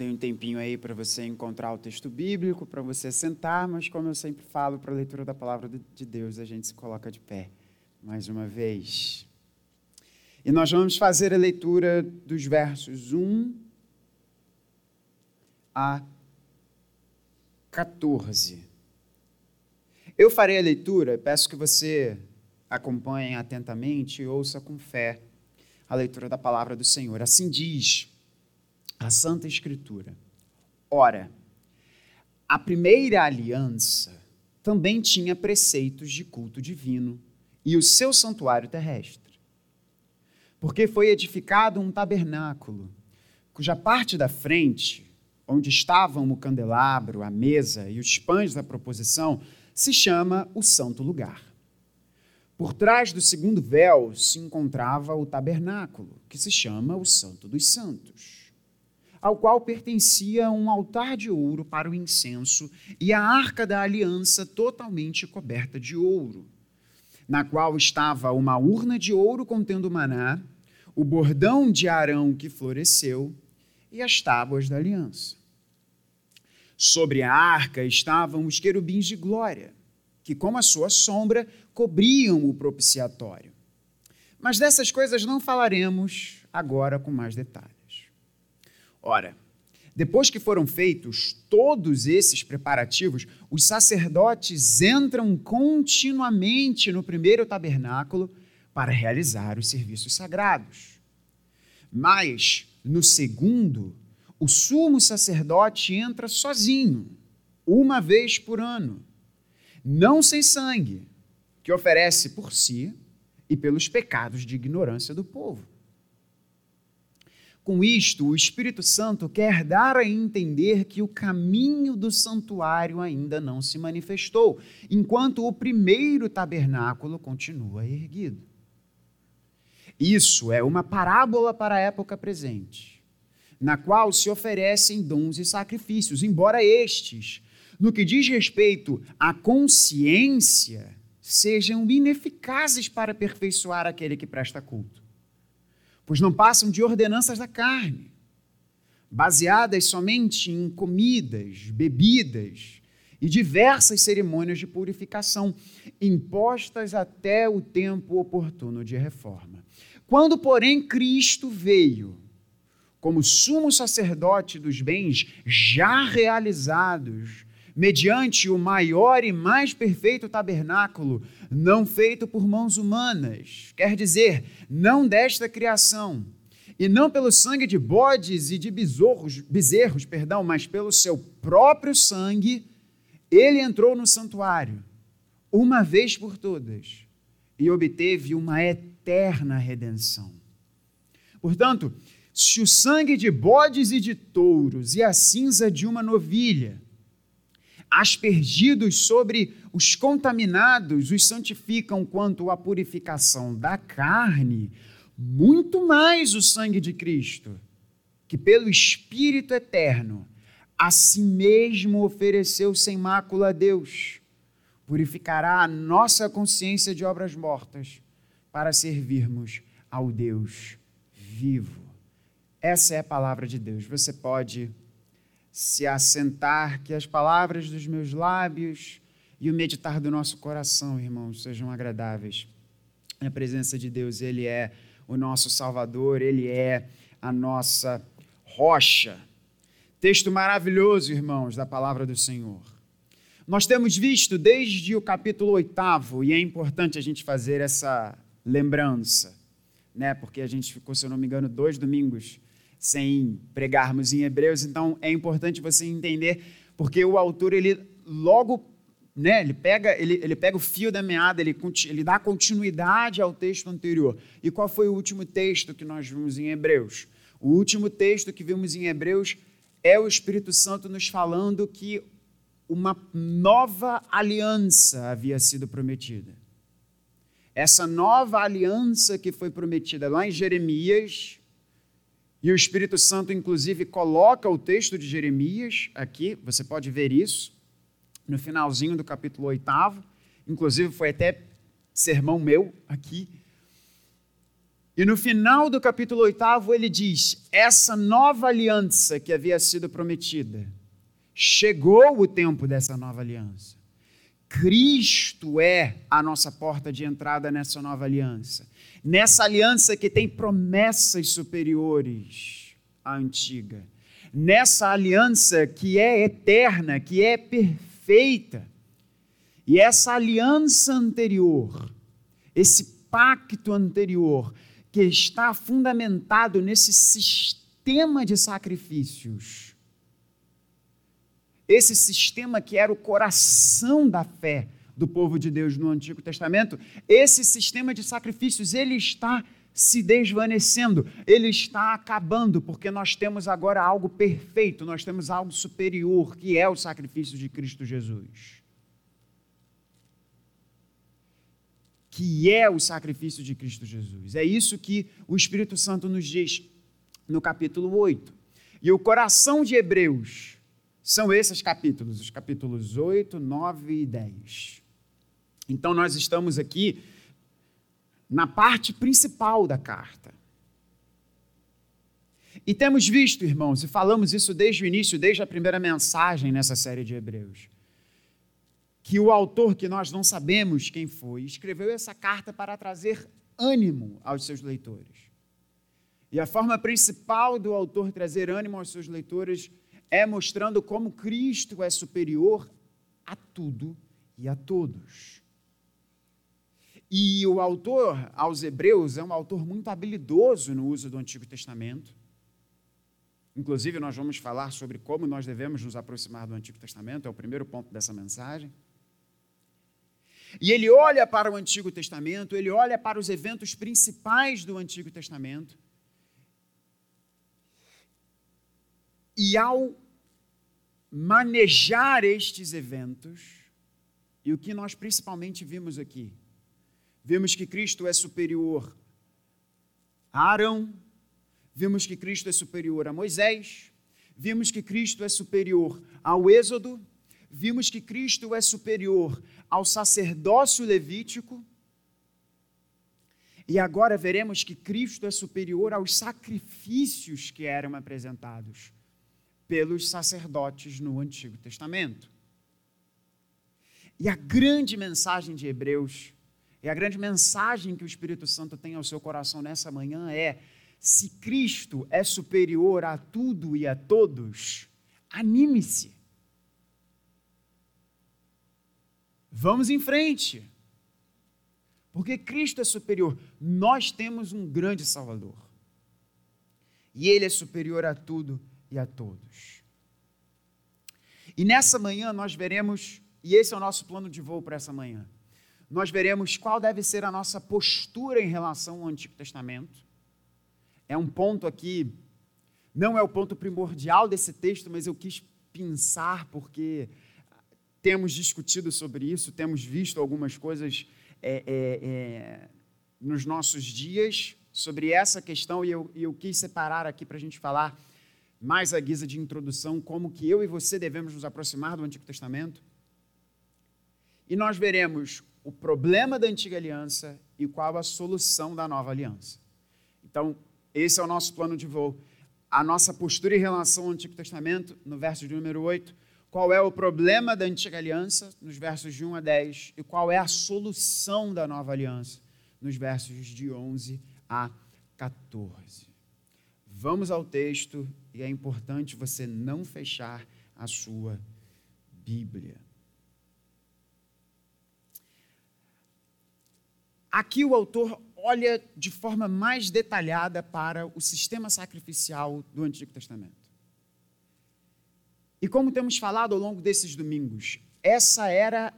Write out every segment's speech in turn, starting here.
Tem um tempinho aí para você encontrar o texto bíblico, para você sentar, mas como eu sempre falo, para a leitura da palavra de Deus, a gente se coloca de pé mais uma vez. E nós vamos fazer a leitura dos versos 1 a 14. Eu farei a leitura, peço que você acompanhe atentamente e ouça com fé a leitura da palavra do Senhor. Assim diz a Santa Escritura. Ora, a primeira aliança também tinha preceitos de culto divino e o seu santuário terrestre. Porque foi edificado um tabernáculo, cuja parte da frente, onde estavam o candelabro, a mesa e os pães da proposição, se chama o Santo Lugar. Por trás do segundo véu se encontrava o tabernáculo, que se chama o Santo dos Santos ao qual pertencia um altar de ouro para o incenso e a arca da aliança totalmente coberta de ouro, na qual estava uma urna de ouro contendo maná, o bordão de Arão que floresceu e as tábuas da aliança. Sobre a arca estavam os querubins de glória, que, como a sua sombra, cobriam o propiciatório. Mas dessas coisas não falaremos agora com mais detalhes. Ora, depois que foram feitos todos esses preparativos, os sacerdotes entram continuamente no primeiro tabernáculo para realizar os serviços sagrados. Mas, no segundo, o sumo sacerdote entra sozinho, uma vez por ano, não sem sangue, que oferece por si e pelos pecados de ignorância do povo. Com isto, o Espírito Santo quer dar a entender que o caminho do santuário ainda não se manifestou, enquanto o primeiro tabernáculo continua erguido. Isso é uma parábola para a época presente, na qual se oferecem dons e sacrifícios, embora estes, no que diz respeito à consciência, sejam ineficazes para aperfeiçoar aquele que presta culto pois não passam de ordenanças da carne, baseadas somente em comidas, bebidas e diversas cerimônias de purificação, impostas até o tempo oportuno de reforma. Quando, porém, Cristo veio, como sumo sacerdote dos bens já realizados, mediante o maior e mais perfeito tabernáculo, não feito por mãos humanas, quer dizer, não desta criação, e não pelo sangue de bodes e de bezerros, bezerros, perdão, mas pelo seu próprio sangue, ele entrou no santuário, uma vez por todas, e obteve uma eterna redenção. Portanto, se o sangue de bodes e de touros e a cinza de uma novilha aspergidos sobre os contaminados, os santificam quanto à purificação da carne, muito mais o sangue de Cristo, que pelo Espírito eterno a si mesmo ofereceu sem mácula a Deus, purificará a nossa consciência de obras mortas para servirmos ao Deus vivo. Essa é a palavra de Deus. Você pode se assentar, que as palavras dos meus lábios e o meditar do nosso coração, irmãos, sejam agradáveis. Na presença de Deus, Ele é o nosso Salvador, Ele é a nossa rocha. Texto maravilhoso, irmãos, da palavra do Senhor. Nós temos visto desde o capítulo oitavo, e é importante a gente fazer essa lembrança, né? porque a gente ficou, se eu não me engano, dois domingos sem pregarmos em Hebreus, então é importante você entender, porque o autor, ele logo, né, ele pega, ele, ele pega o fio da meada, ele, ele dá continuidade ao texto anterior. E qual foi o último texto que nós vimos em Hebreus? O último texto que vimos em Hebreus é o Espírito Santo nos falando que uma nova aliança havia sido prometida. Essa nova aliança que foi prometida lá em Jeremias, e o Espírito Santo, inclusive, coloca o texto de Jeremias aqui, você pode ver isso, no finalzinho do capítulo 8. Inclusive, foi até sermão meu aqui. E no final do capítulo 8, ele diz: essa nova aliança que havia sido prometida, chegou o tempo dessa nova aliança. Cristo é a nossa porta de entrada nessa nova aliança. Nessa aliança que tem promessas superiores à antiga. Nessa aliança que é eterna, que é perfeita. E essa aliança anterior, esse pacto anterior, que está fundamentado nesse sistema de sacrifícios, esse sistema que era o coração da fé do povo de Deus no Antigo Testamento, esse sistema de sacrifícios, ele está se desvanecendo, ele está acabando, porque nós temos agora algo perfeito, nós temos algo superior, que é o sacrifício de Cristo Jesus. Que é o sacrifício de Cristo Jesus. É isso que o Espírito Santo nos diz no capítulo 8. E o coração de Hebreus são esses capítulos, os capítulos 8, 9 e 10. Então, nós estamos aqui na parte principal da carta. E temos visto, irmãos, e falamos isso desde o início, desde a primeira mensagem nessa série de Hebreus, que o autor, que nós não sabemos quem foi, escreveu essa carta para trazer ânimo aos seus leitores. E a forma principal do autor trazer ânimo aos seus leitores é mostrando como Cristo é superior a tudo e a todos. E o autor aos Hebreus é um autor muito habilidoso no uso do Antigo Testamento. Inclusive, nós vamos falar sobre como nós devemos nos aproximar do Antigo Testamento, é o primeiro ponto dessa mensagem. E ele olha para o Antigo Testamento, ele olha para os eventos principais do Antigo Testamento E ao manejar estes eventos, e o que nós principalmente vimos aqui, vimos que Cristo é superior a Arão, vimos que Cristo é superior a Moisés, vimos que Cristo é superior ao Êxodo, vimos que Cristo é superior ao sacerdócio levítico, e agora veremos que Cristo é superior aos sacrifícios que eram apresentados pelos sacerdotes no Antigo Testamento. E a grande mensagem de Hebreus, e a grande mensagem que o Espírito Santo tem ao seu coração nessa manhã é: se Cristo é superior a tudo e a todos, anime-se. Vamos em frente. Porque Cristo é superior. Nós temos um grande Salvador. E Ele é superior a tudo e a todos. E nessa manhã nós veremos, e esse é o nosso plano de voo para essa manhã, nós veremos qual deve ser a nossa postura em relação ao Antigo Testamento. É um ponto aqui, não é o ponto primordial desse texto, mas eu quis pensar porque temos discutido sobre isso, temos visto algumas coisas é, é, é, nos nossos dias sobre essa questão e eu, eu quis separar aqui para a gente falar mais a guisa de introdução, como que eu e você devemos nos aproximar do Antigo Testamento. E nós veremos o problema da antiga aliança e qual a solução da nova aliança. Então, esse é o nosso plano de voo. A nossa postura em relação ao Antigo Testamento, no verso de número 8, qual é o problema da antiga aliança, nos versos de 1 a 10, e qual é a solução da nova aliança, nos versos de 11 a 14. Vamos ao texto e é importante você não fechar a sua Bíblia. Aqui o autor olha de forma mais detalhada para o sistema sacrificial do Antigo Testamento. E como temos falado ao longo desses domingos, essa era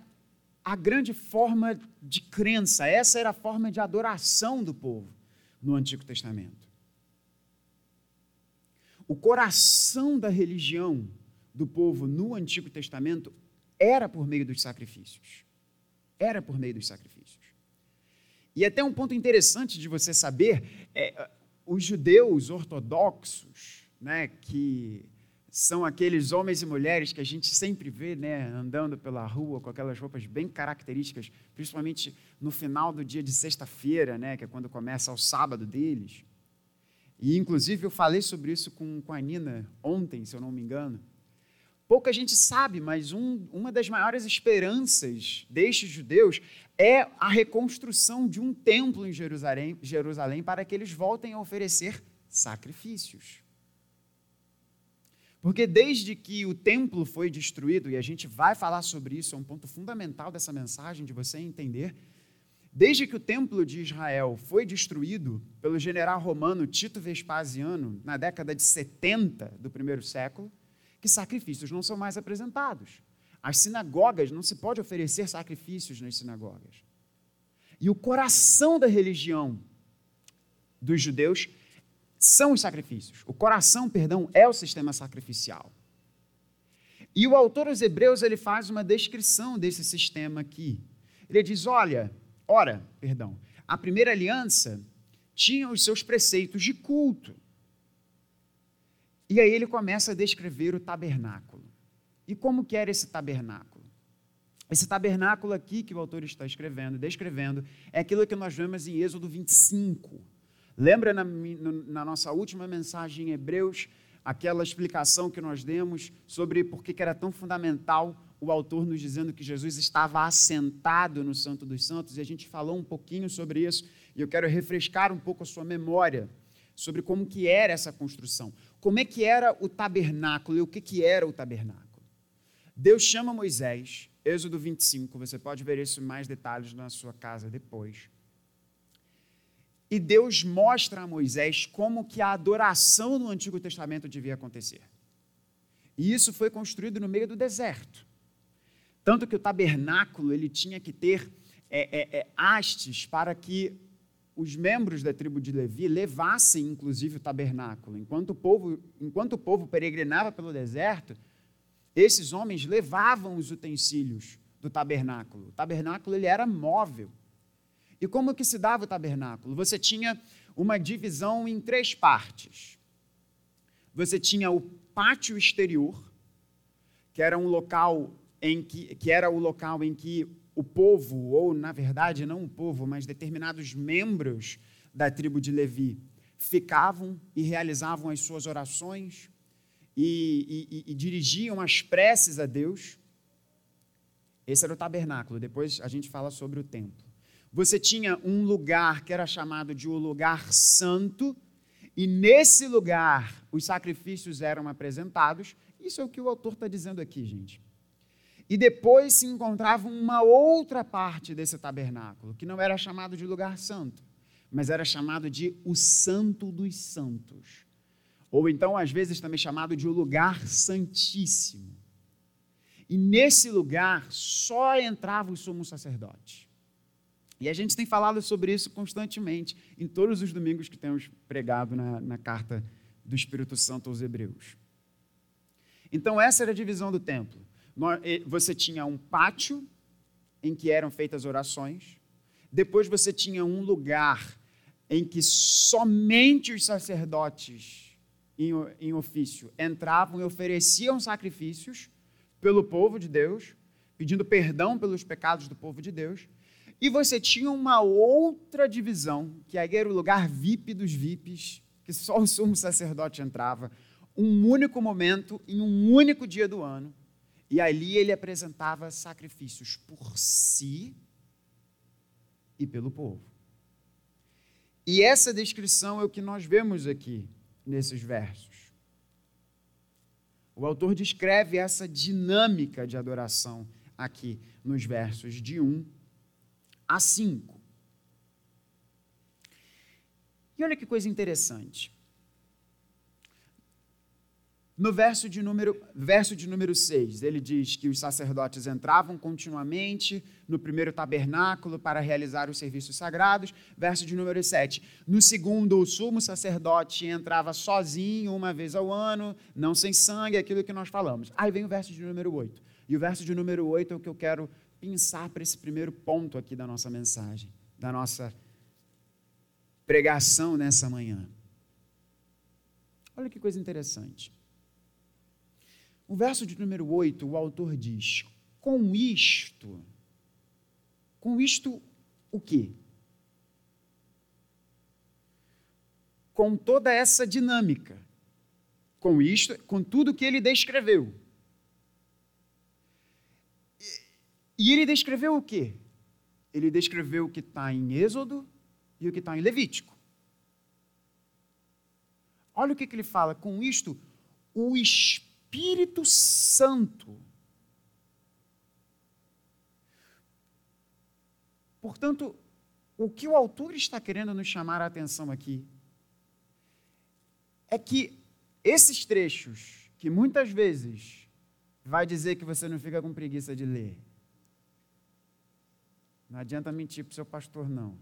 a grande forma de crença, essa era a forma de adoração do povo no Antigo Testamento. O coração da religião do povo no Antigo Testamento era por meio dos sacrifícios. Era por meio dos sacrifícios. E até um ponto interessante de você saber, é, os judeus ortodoxos, né, que são aqueles homens e mulheres que a gente sempre vê, né, andando pela rua com aquelas roupas bem características, principalmente no final do dia de sexta-feira, né, que é quando começa o sábado deles. E, inclusive, eu falei sobre isso com, com a Nina ontem, se eu não me engano. Pouca gente sabe, mas um, uma das maiores esperanças destes judeus é a reconstrução de um templo em Jerusalém, Jerusalém para que eles voltem a oferecer sacrifícios. Porque desde que o templo foi destruído, e a gente vai falar sobre isso, é um ponto fundamental dessa mensagem, de você entender. Desde que o templo de Israel foi destruído pelo general romano Tito Vespasiano, na década de 70 do primeiro século, que sacrifícios não são mais apresentados. As sinagogas, não se pode oferecer sacrifícios nas sinagogas. E o coração da religião dos judeus são os sacrifícios. O coração, perdão, é o sistema sacrificial. E o autor aos Hebreus ele faz uma descrição desse sistema aqui. Ele diz: olha, ora, perdão, a primeira aliança tinha os seus preceitos de culto. E aí ele começa a descrever o tabernáculo. E como que era esse tabernáculo? Esse tabernáculo aqui que o autor está escrevendo, descrevendo, é aquilo que nós vemos em Êxodo 25. Lembra na, na nossa última mensagem em Hebreus, aquela explicação que nós demos sobre por que era tão fundamental o autor nos dizendo que Jesus estava assentado no Santo dos Santos, e a gente falou um pouquinho sobre isso, e eu quero refrescar um pouco a sua memória sobre como que era essa construção. Como é que era o tabernáculo e o que, que era o tabernáculo? Deus chama Moisés, Êxodo 25, você pode ver isso em mais detalhes na sua casa depois. E Deus mostra a Moisés como que a adoração no Antigo Testamento devia acontecer. E isso foi construído no meio do deserto. Tanto que o tabernáculo ele tinha que ter é, é, é, hastes para que os membros da tribo de Levi levassem, inclusive, o tabernáculo. Enquanto o povo, enquanto o povo peregrinava pelo deserto, esses homens levavam os utensílios do tabernáculo. O tabernáculo ele era móvel. E como que se dava o tabernáculo? Você tinha uma divisão em três partes. Você tinha o pátio exterior, que era um local em que, que era o local em que o povo, ou na verdade não o povo, mas determinados membros da tribo de Levi ficavam e realizavam as suas orações e, e, e, dirigiam as preces a Deus. Esse era o tabernáculo. Depois a gente fala sobre o templo você tinha um lugar que era chamado de o lugar santo, e nesse lugar os sacrifícios eram apresentados. Isso é o que o autor está dizendo aqui, gente. E depois se encontrava uma outra parte desse tabernáculo, que não era chamado de lugar santo, mas era chamado de o Santo dos Santos. Ou então, às vezes, também chamado de o lugar santíssimo. E nesse lugar só entrava o sumo sacerdote. E a gente tem falado sobre isso constantemente em todos os domingos que temos pregado na, na carta do Espírito Santo aos Hebreus. Então, essa era a divisão do templo. Você tinha um pátio em que eram feitas orações, depois você tinha um lugar em que somente os sacerdotes em, ofício entravam e ofereciam sacrifícios pelo povo de Deus, pedindo perdão pelos pecados do povo de Deus. E você tinha uma outra divisão, que aí era o lugar VIP dos VIPs, que só o sumo sacerdote entrava, um único momento, em um único dia do ano, e ali ele apresentava sacrifícios por si e pelo povo. E essa descrição é o que nós vemos aqui nesses versos. O autor descreve essa dinâmica de adoração aqui nos versos de 1 a 5. E olha que coisa interessante. No verso de, número, verso de número 6, ele diz que os sacerdotes entravam continuamente no primeiro tabernáculo para realizar os serviços sagrados. Verso de número 7. No segundo, o sumo sacerdote entrava sozinho, uma vez ao ano, não sem sangue, aquilo que nós falamos. Aí vem o verso de número 8. E o verso de número 8 é o que eu quero pensar para esse primeiro ponto aqui da nossa mensagem, da nossa pregação nessa manhã. Olha que coisa interessante. No verso de número 8, o autor diz: Com isto, com isto o quê? Com toda essa dinâmica, com isto, com tudo que ele descreveu. E ele descreveu o quê? Ele descreveu o que está em Êxodo e o que está em Levítico. Olha o que, que ele fala. Com isto, o Espírito Santo. Portanto, o que o autor está querendo nos chamar a atenção aqui é que esses trechos, que muitas vezes vai dizer que você não fica com preguiça de ler, não adianta mentir para o seu pastor, não.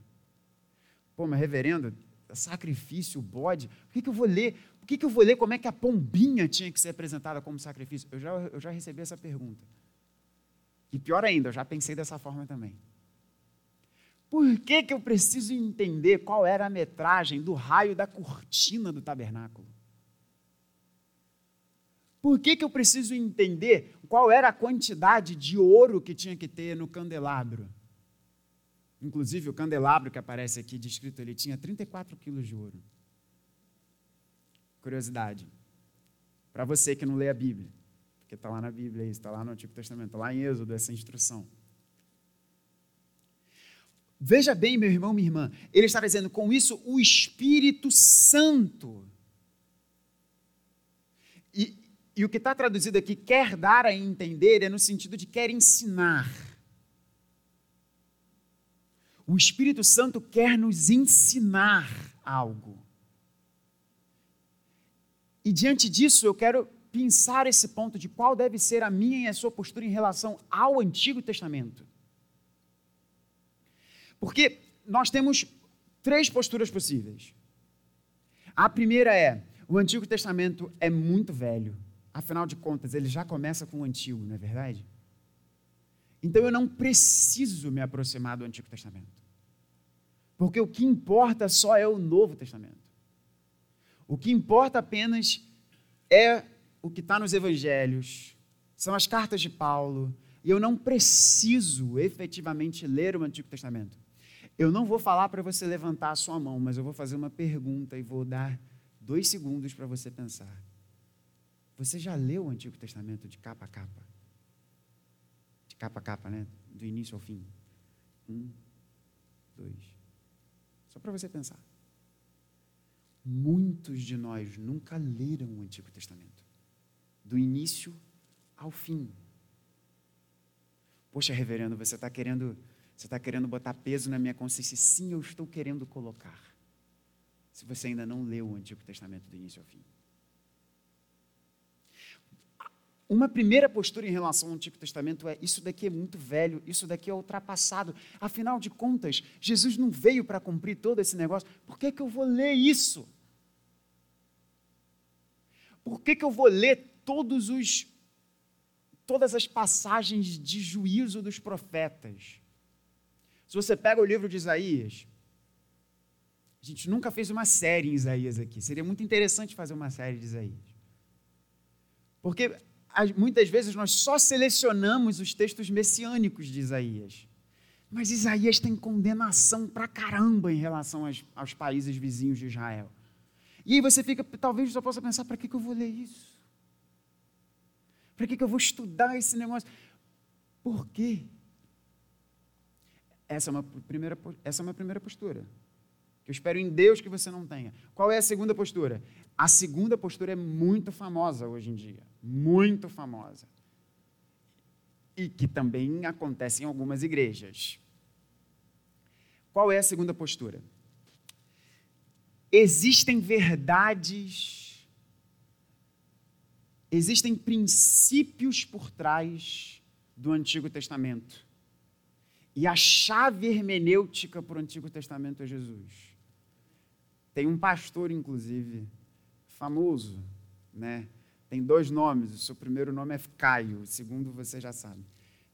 Pô, mas reverendo, sacrifício, bode, por que, que eu vou ler? Que, que eu vou ler como é que a pombinha tinha que ser apresentada como sacrifício? Eu já, eu já recebi essa pergunta. E pior ainda, eu já pensei dessa forma também. Por que, que eu preciso entender qual era a metragem do raio da cortina do tabernáculo? Por que, que eu preciso entender qual era a quantidade de ouro que tinha que ter no candelabro? Inclusive, o candelabro que aparece aqui descrito, ele tinha 34 quilos de ouro. Curiosidade. Para você que não lê a Bíblia, porque está lá na Bíblia, está lá no Antigo Testamento, está lá em Êxodo essa instrução. Veja bem, meu irmão, minha irmã, ele está dizendo com isso o Espírito Santo. E, e o que está traduzido aqui, quer dar a entender, é no sentido de quer ensinar. O Espírito Santo quer nos ensinar algo. E diante disso, eu quero pensar esse ponto de qual deve ser a minha e a sua postura em relação ao Antigo Testamento. Porque nós temos três posturas possíveis. A primeira é: o Antigo Testamento é muito velho. Afinal de contas, ele já começa com o Antigo, não é verdade? Então eu não preciso me aproximar do Antigo Testamento. Porque o que importa só é o Novo Testamento. O que importa apenas é o que está nos evangelhos, são as cartas de Paulo, e eu não preciso efetivamente ler o Antigo Testamento. Eu não vou falar para você levantar a sua mão, mas eu vou fazer uma pergunta e vou dar dois segundos para você pensar. Você já leu o Antigo Testamento de capa a capa? De capa a capa, né? Do início ao fim. Um, dois, só para você pensar. Muitos de nós nunca leram o Antigo Testamento, do início ao fim. Poxa, reverendo, você está querendo, você está querendo botar peso na minha consciência? Sim, eu estou querendo colocar. Se você ainda não leu o Antigo Testamento do início ao fim. Uma primeira postura em relação ao Antigo Testamento é: isso daqui é muito velho, isso daqui é ultrapassado. Afinal de contas, Jesus não veio para cumprir todo esse negócio. Por que, que eu vou ler isso? Por que, que eu vou ler todos os, todas as passagens de juízo dos profetas? Se você pega o livro de Isaías, a gente nunca fez uma série em Isaías aqui. Seria muito interessante fazer uma série de Isaías. Porque muitas vezes nós só selecionamos os textos messiânicos de Isaías. Mas Isaías tem condenação pra caramba em relação aos, aos países vizinhos de Israel. E aí você fica, talvez você possa pensar, para que, que eu vou ler isso? Para que, que eu vou estudar esse negócio? Por quê? Essa é uma primeira, essa é uma primeira postura. Que eu espero em Deus que você não tenha. Qual é a segunda postura? A segunda postura é muito famosa hoje em dia muito famosa. E que também acontece em algumas igrejas. Qual é a segunda postura? Existem verdades, existem princípios por trás do Antigo Testamento. E a chave hermenêutica para o Antigo Testamento é Jesus. Tem um pastor, inclusive, famoso, né? tem dois nomes. O seu primeiro nome é Caio, o segundo você já sabe.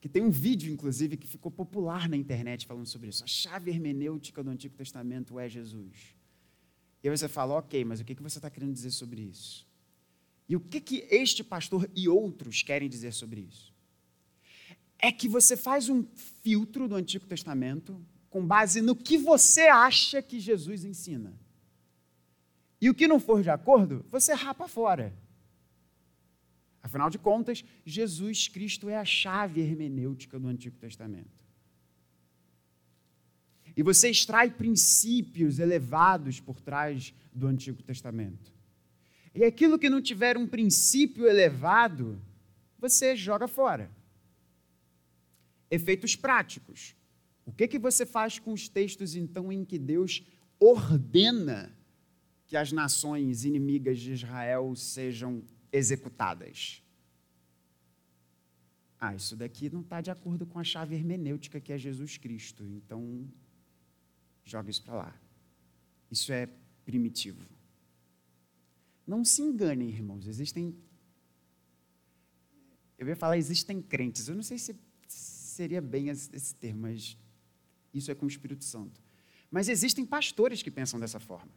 Que tem um vídeo, inclusive, que ficou popular na internet falando sobre isso. A chave hermenêutica do Antigo Testamento é Jesus. E aí você fala, ok, mas o que você está querendo dizer sobre isso? E o que, que este pastor e outros querem dizer sobre isso? É que você faz um filtro do Antigo Testamento com base no que você acha que Jesus ensina. E o que não for de acordo, você rapa fora. Afinal de contas, Jesus Cristo é a chave hermenêutica do Antigo Testamento. E você extrai princípios elevados por trás do Antigo Testamento. E aquilo que não tiver um princípio elevado, você joga fora. Efeitos práticos. O que, que você faz com os textos, então, em que Deus ordena que as nações inimigas de Israel sejam executadas? Ah, isso daqui não está de acordo com a chave hermenêutica que é Jesus Cristo. Então, joga isso para lá. Isso é primitivo. Não se enganem, irmãos. Existem. Eu ia falar, existem crentes. Eu não sei se seria bem esse termo, mas isso é com o Espírito Santo. Mas existem pastores que pensam dessa forma.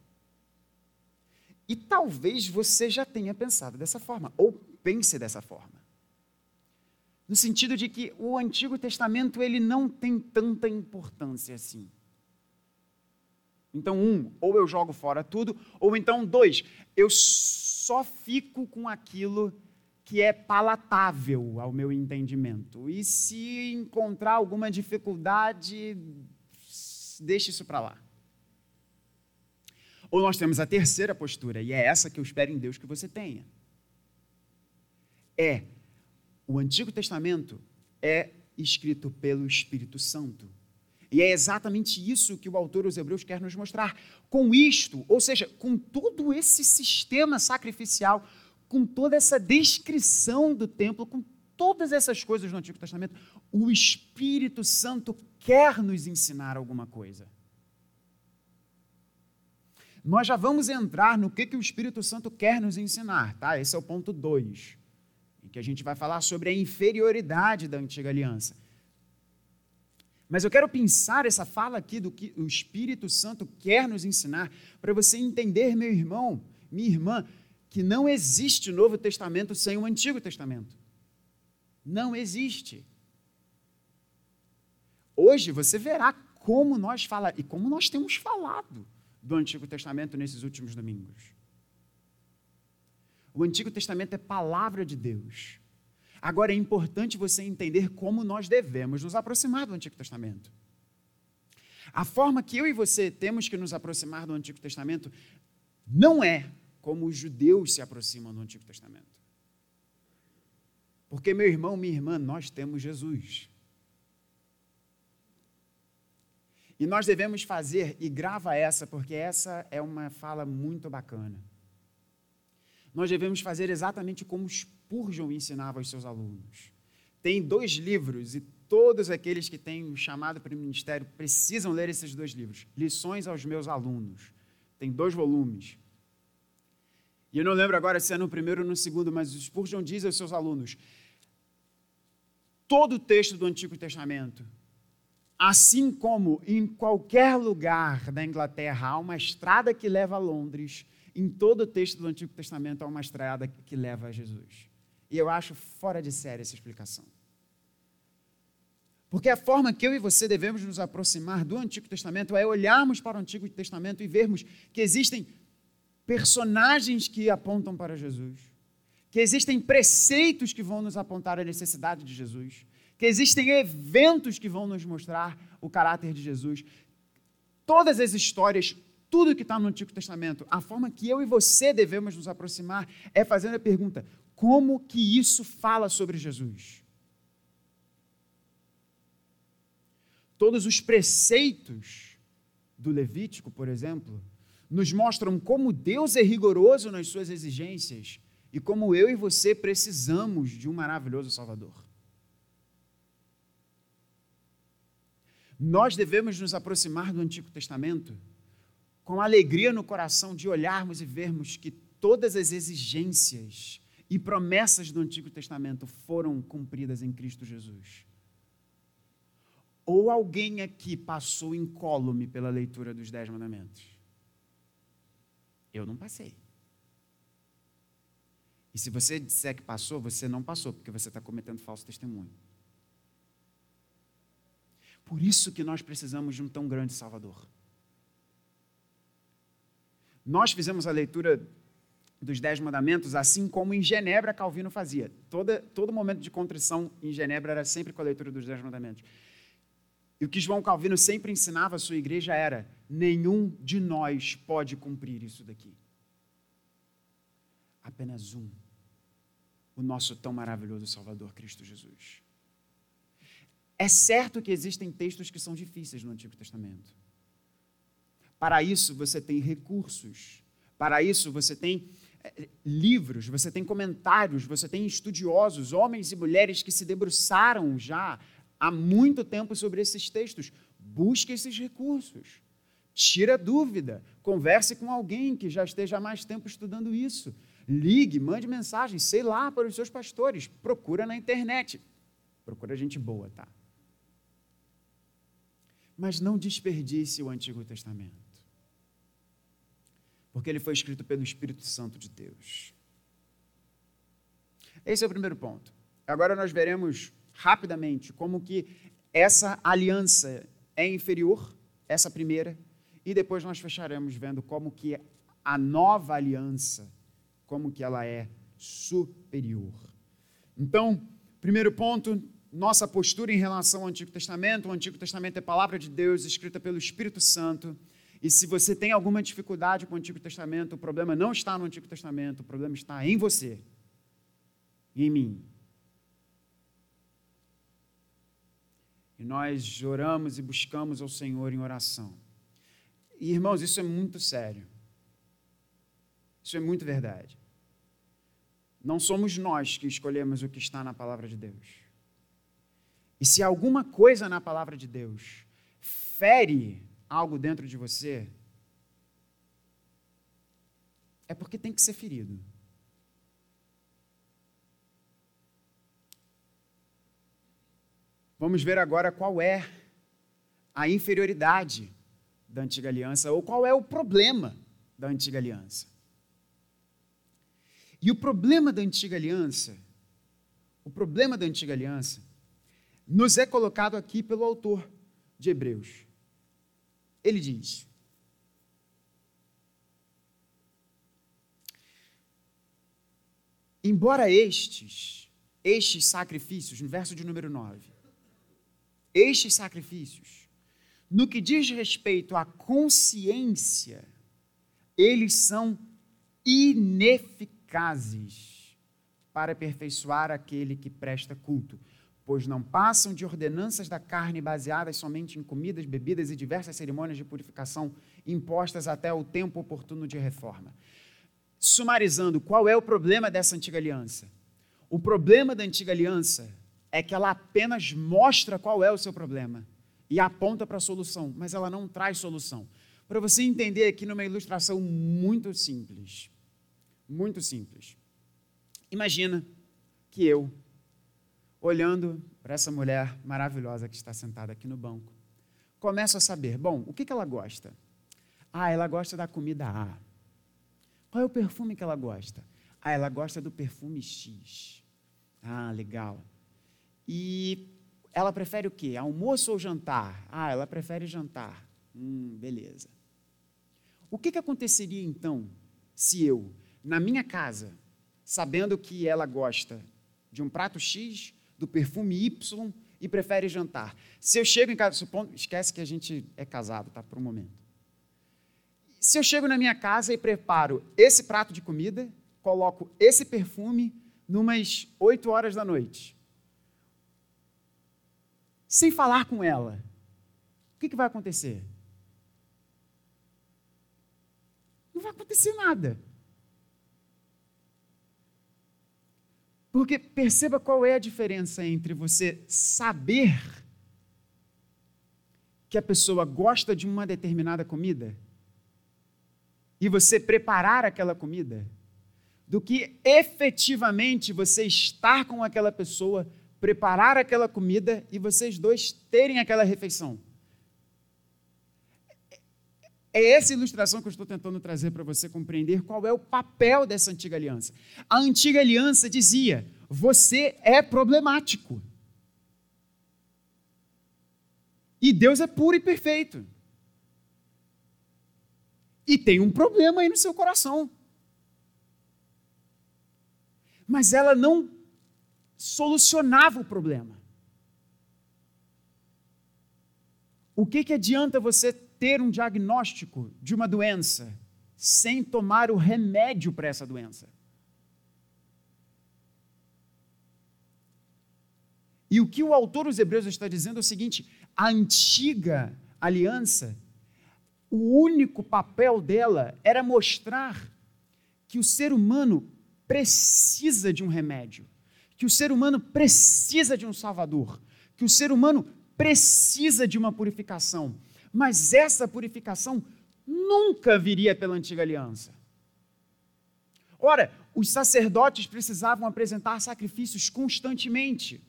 E talvez você já tenha pensado dessa forma, ou pense dessa forma. No sentido de que o Antigo Testamento ele não tem tanta importância assim. Então, um, ou eu jogo fora tudo, ou então, dois, eu só fico com aquilo que é palatável ao meu entendimento. E se encontrar alguma dificuldade, deixe isso para lá. Ou nós temos a terceira postura, e é essa que eu espero em Deus que você tenha. É o Antigo Testamento é escrito pelo Espírito Santo. E é exatamente isso que o autor dos Hebreus quer nos mostrar. Com isto, ou seja, com todo esse sistema sacrificial, com toda essa descrição do templo, com todas essas coisas no Antigo Testamento, o Espírito Santo quer nos ensinar alguma coisa. Nós já vamos entrar no que, que o Espírito Santo quer nos ensinar, tá? Esse é o ponto 2, em que a gente vai falar sobre a inferioridade da antiga aliança. Mas eu quero pensar essa fala aqui do que o Espírito Santo quer nos ensinar, para você entender, meu irmão, minha irmã, que não existe Novo Testamento sem o Antigo Testamento. Não existe. Hoje você verá como nós falamos, e como nós temos falado do Antigo Testamento nesses últimos domingos. O Antigo Testamento é palavra de Deus. Agora é importante você entender como nós devemos nos aproximar do Antigo Testamento. A forma que eu e você temos que nos aproximar do Antigo Testamento não é como os judeus se aproximam do Antigo Testamento. Porque, meu irmão, minha irmã, nós temos Jesus. E nós devemos fazer, e grava essa, porque essa é uma fala muito bacana. Nós devemos fazer exatamente como Spurgeon ensinava aos seus alunos. Tem dois livros e todos aqueles que têm chamado para o ministério precisam ler esses dois livros. Lições aos meus alunos. Tem dois volumes. E eu não lembro agora se é no primeiro ou no segundo, mas Spurgeon diz aos seus alunos: todo o texto do Antigo Testamento, assim como em qualquer lugar da Inglaterra há uma estrada que leva a Londres, em todo o texto do Antigo Testamento há uma estrada que leva a Jesus. E eu acho fora de série essa explicação. Porque a forma que eu e você devemos nos aproximar do Antigo Testamento é olharmos para o Antigo Testamento e vermos que existem personagens que apontam para Jesus, que existem preceitos que vão nos apontar a necessidade de Jesus, que existem eventos que vão nos mostrar o caráter de Jesus. Todas as histórias, tudo que está no Antigo Testamento, a forma que eu e você devemos nos aproximar é fazendo a pergunta: como que isso fala sobre Jesus? Todos os preceitos do Levítico, por exemplo, nos mostram como Deus é rigoroso nas suas exigências e como eu e você precisamos de um maravilhoso Salvador. Nós devemos nos aproximar do Antigo Testamento com alegria no coração de olharmos e vermos que todas as exigências e promessas do Antigo Testamento foram cumpridas em Cristo Jesus? Ou alguém aqui passou incólume pela leitura dos Dez Mandamentos? Eu não passei. E se você disser que passou, você não passou, porque você está cometendo falso testemunho. Por isso que nós precisamos de um tão grande Salvador. Nós fizemos a leitura dos Dez Mandamentos, assim como em Genebra Calvino fazia. Toda, todo momento de contrição em Genebra era sempre com a leitura dos Dez Mandamentos. E o que João Calvino sempre ensinava à sua igreja era: nenhum de nós pode cumprir isso daqui. Apenas um, o nosso tão maravilhoso Salvador Cristo Jesus. É certo que existem textos que são difíceis no Antigo Testamento. Para isso você tem recursos, para isso você tem eh, livros, você tem comentários, você tem estudiosos, homens e mulheres que se debruçaram já há muito tempo sobre esses textos. Busque esses recursos. Tira dúvida. Converse com alguém que já esteja há mais tempo estudando isso. Ligue, mande mensagem, sei lá, para os seus pastores. Procura na internet. Procura gente boa, tá? Mas não desperdice o Antigo Testamento. Porque ele foi escrito pelo Espírito Santo de Deus. Esse é o primeiro ponto. Agora nós veremos rapidamente como que essa aliança é inferior, essa primeira, e depois nós fecharemos vendo como que a nova aliança, como que ela é superior. Então, primeiro ponto, nossa postura em relação ao Antigo Testamento. O Antigo Testamento é palavra de Deus escrita pelo Espírito Santo. E se você tem alguma dificuldade com o Antigo Testamento, o problema não está no Antigo Testamento, o problema está em você, em mim. E nós oramos e buscamos ao Senhor em oração. E, irmãos, isso é muito sério. Isso é muito verdade. Não somos nós que escolhemos o que está na palavra de Deus. E se alguma coisa na palavra de Deus fere algo dentro de você, é porque tem que ser ferido. Vamos ver agora qual é a inferioridade da antiga aliança ou qual é o problema da antiga aliança. E o problema da antiga aliança, o problema da antiga aliança, nos é colocado aqui pelo autor de Hebreus. Ele diz: Embora estes, estes sacrifícios, no verso de número 9, estes sacrifícios, no que diz respeito à consciência, eles são ineficazes para aperfeiçoar aquele que presta culto, pois não passam de ordenanças da carne baseadas somente em comidas, bebidas e diversas cerimônias de purificação impostas até o tempo oportuno de reforma. Sumarizando, qual é o problema dessa antiga aliança? O problema da antiga aliança é que ela apenas mostra qual é o seu problema e aponta para a solução, mas ela não traz solução. Para você entender aqui numa ilustração muito simples. Muito simples. Imagina que eu, olhando para essa mulher maravilhosa que está sentada aqui no banco, começo a saber, bom, o que, que ela gosta? Ah, ela gosta da comida A. Qual é o perfume que ela gosta? Ah, ela gosta do perfume X. Ah, legal. E ela prefere o quê? Almoço ou jantar? Ah, ela prefere jantar. Hum, beleza. O que, que aconteceria então se eu, na minha casa, sabendo que ela gosta de um prato X, do perfume Y e prefere jantar, se eu chego em casa, supondo, esquece que a gente é casado, tá? Por um momento. Se eu chego na minha casa e preparo esse prato de comida, coloco esse perfume numas 8 horas da noite sem falar com ela, o que, que vai acontecer? Não vai acontecer nada. Porque perceba qual é a diferença entre você saber que a pessoa gosta de uma determinada comida e você preparar aquela comida, do que efetivamente você estar com aquela pessoa preparar aquela comida e vocês dois terem aquela refeição. É essa ilustração que eu estou tentando trazer para você compreender qual é o papel dessa antiga aliança. A antiga aliança dizia: você é problemático. E Deus é puro e perfeito. E tem um problema aí no seu coração. Mas ela não solucionava o problema. O que, que adianta você ter um diagnóstico de uma doença sem tomar o remédio para essa doença? E o que o autor dos Hebreus está dizendo é o seguinte: a antiga aliança, o único papel dela era mostrar que o ser humano precisa de um remédio, que o ser humano precisa de um salvador, que o ser humano precisa de uma purificação. Mas essa purificação nunca viria pela antiga aliança. Ora, os sacerdotes precisavam apresentar sacrifícios constantemente.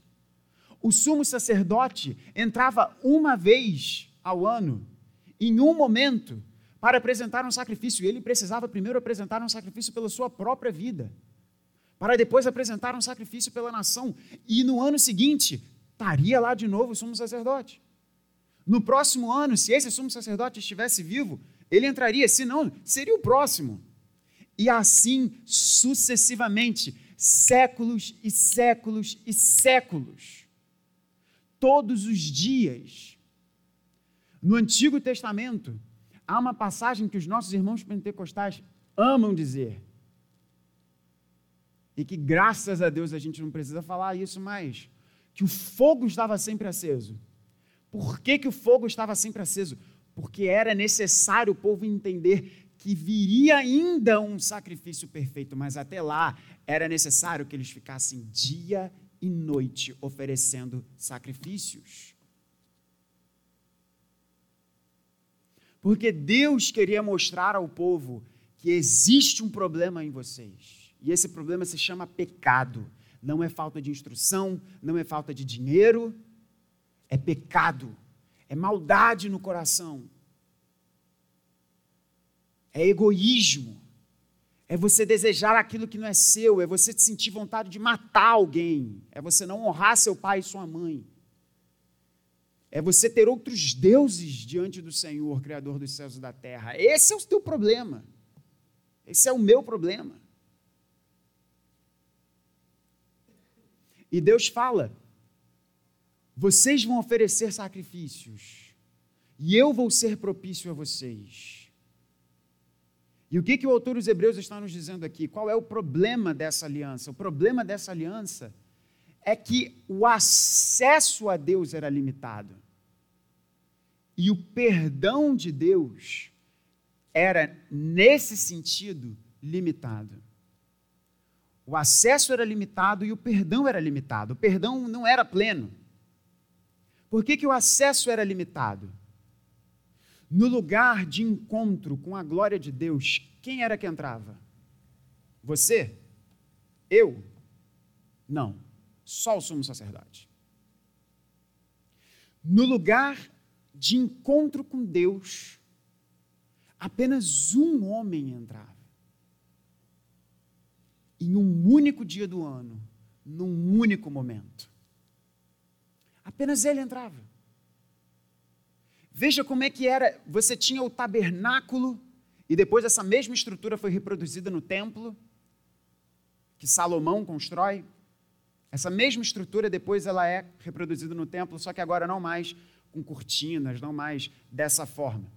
O sumo sacerdote entrava uma vez ao ano, em um momento, para apresentar um sacrifício. E ele precisava primeiro apresentar um sacrifício pela sua própria vida, para depois apresentar um sacrifício pela nação. E no ano seguinte, estaria lá de novo o sumo sacerdote. No próximo ano, se esse sumo sacerdote estivesse vivo, ele entraria, se não, seria o próximo. E assim sucessivamente, séculos e séculos e séculos todos os dias. No Antigo Testamento, há uma passagem que os nossos irmãos pentecostais amam dizer. E que graças a Deus a gente não precisa falar isso mais. Que o fogo estava sempre aceso. Por que, que o fogo estava sempre aceso? Porque era necessário o povo entender que viria ainda um sacrifício perfeito, mas até lá era necessário que eles ficassem dia e noite oferecendo sacrifícios. Porque Deus queria mostrar ao povo que existe um problema em vocês. E esse problema se chama pecado. Não é falta de instrução, não é falta de dinheiro, é pecado, é maldade no coração, é egoísmo, é você desejar aquilo que não é seu, é você sentir vontade de matar alguém, é você não honrar seu pai e sua mãe. É você ter outros deuses diante do Senhor, Criador dos céus e da terra. Esse é o teu problema. Esse é o meu problema. E Deus fala: vocês vão oferecer sacrifícios, e eu vou ser propício a vocês. E o que, que o autor dos Hebreus está nos dizendo aqui? Qual é o problema dessa aliança? O problema dessa aliança é que o acesso a Deus era limitado. E o perdão de Deus era, nesse sentido, limitado. O acesso era limitado e o perdão era limitado. O perdão não era pleno. Por que, que o acesso era limitado? No lugar de encontro com a glória de Deus, quem era que entrava? Você? Eu? Não, só o sumo sacerdote. No lugar de encontro com Deus, apenas um homem entrava. Em um único dia do ano, num único momento. Apenas ele entrava. Veja como é que era. Você tinha o tabernáculo, e depois essa mesma estrutura foi reproduzida no templo, que Salomão constrói. Essa mesma estrutura depois ela é reproduzida no templo, só que agora não mais com cortinas, não mais dessa forma.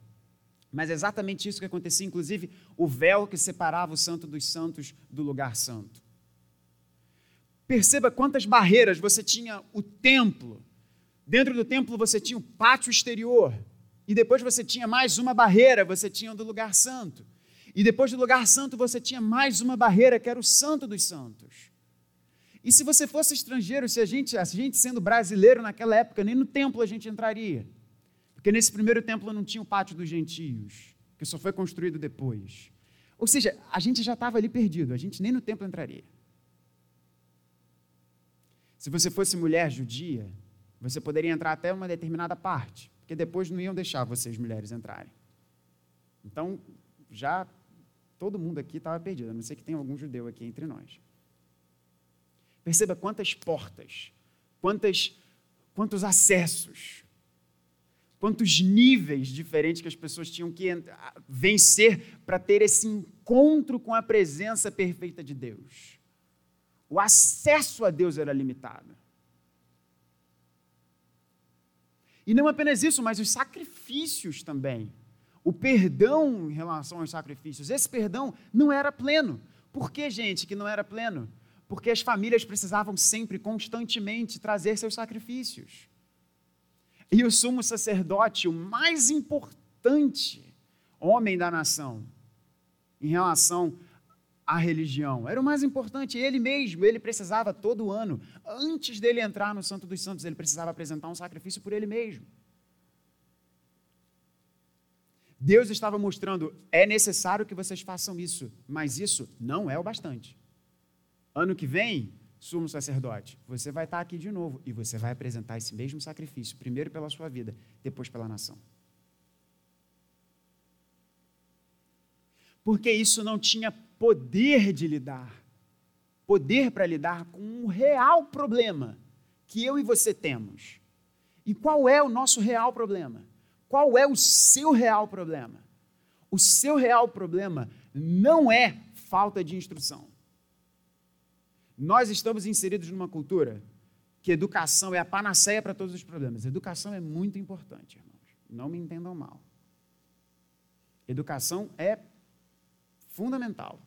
Mas é exatamente isso que acontecia, inclusive o véu que separava o santo dos santos do lugar santo. Perceba quantas barreiras você tinha o templo. Dentro do templo você tinha o pátio exterior, e depois você tinha mais uma barreira, você tinha o do lugar santo. E depois do lugar santo você tinha mais uma barreira, que era o santo dos santos. E se você fosse estrangeiro, se a gente, a gente sendo brasileiro naquela época, nem no templo a gente entraria. Porque nesse primeiro templo não tinha o pátio dos gentios, que só foi construído depois. Ou seja, a gente já estava ali perdido, a gente nem no templo entraria. Se você fosse mulher judia, você poderia entrar até uma determinada parte porque depois não iam deixar vocês mulheres entrarem. Então, já todo mundo aqui estava perdido, a não ser que tenha algum judeu aqui entre nós. Perceba quantas portas, quantas, quantos acessos, quantos níveis diferentes que as pessoas tinham que vencer para ter esse encontro com a presença perfeita de Deus. O acesso a Deus era limitado. E não apenas isso, mas os sacrifícios também. O perdão em relação aos sacrifícios. Esse perdão não era pleno. Por que, gente, que não era pleno? Porque as famílias precisavam sempre, constantemente, trazer seus sacrifícios. E o sumo sacerdote, o mais importante homem da nação, em relação à religião, era o mais importante. Ele mesmo, ele precisava todo ano, antes dele entrar no Santo dos Santos, ele precisava apresentar um sacrifício por ele mesmo. Deus estava mostrando: é necessário que vocês façam isso, mas isso não é o bastante. Ano que vem, sumo sacerdote, você vai estar aqui de novo e você vai apresentar esse mesmo sacrifício, primeiro pela sua vida, depois pela nação. Porque isso não tinha poder de lidar, poder para lidar com um real problema que eu e você temos. E qual é o nosso real problema? Qual é o seu real problema? O seu real problema não é falta de instrução. Nós estamos inseridos numa cultura que educação é a panaceia para todos os problemas. Educação é muito importante, irmãos. Não me entendam mal. Educação é fundamental.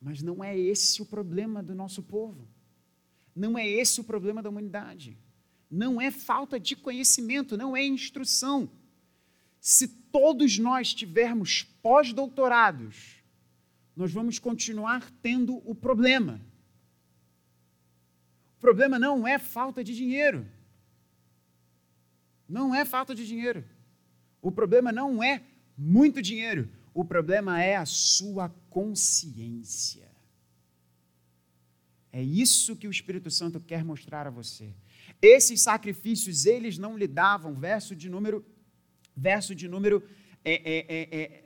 Mas não é esse o problema do nosso povo. Não é esse o problema da humanidade. Não é falta de conhecimento, não é instrução. Se todos nós tivermos pós-doutorados, nós vamos continuar tendo o problema. O problema não é falta de dinheiro. Não é falta de dinheiro. O problema não é muito dinheiro. O problema é a sua consciência. É isso que o Espírito Santo quer mostrar a você. Esses sacrifícios, eles não lhe davam, verso de número, verso de número é, é, é, é,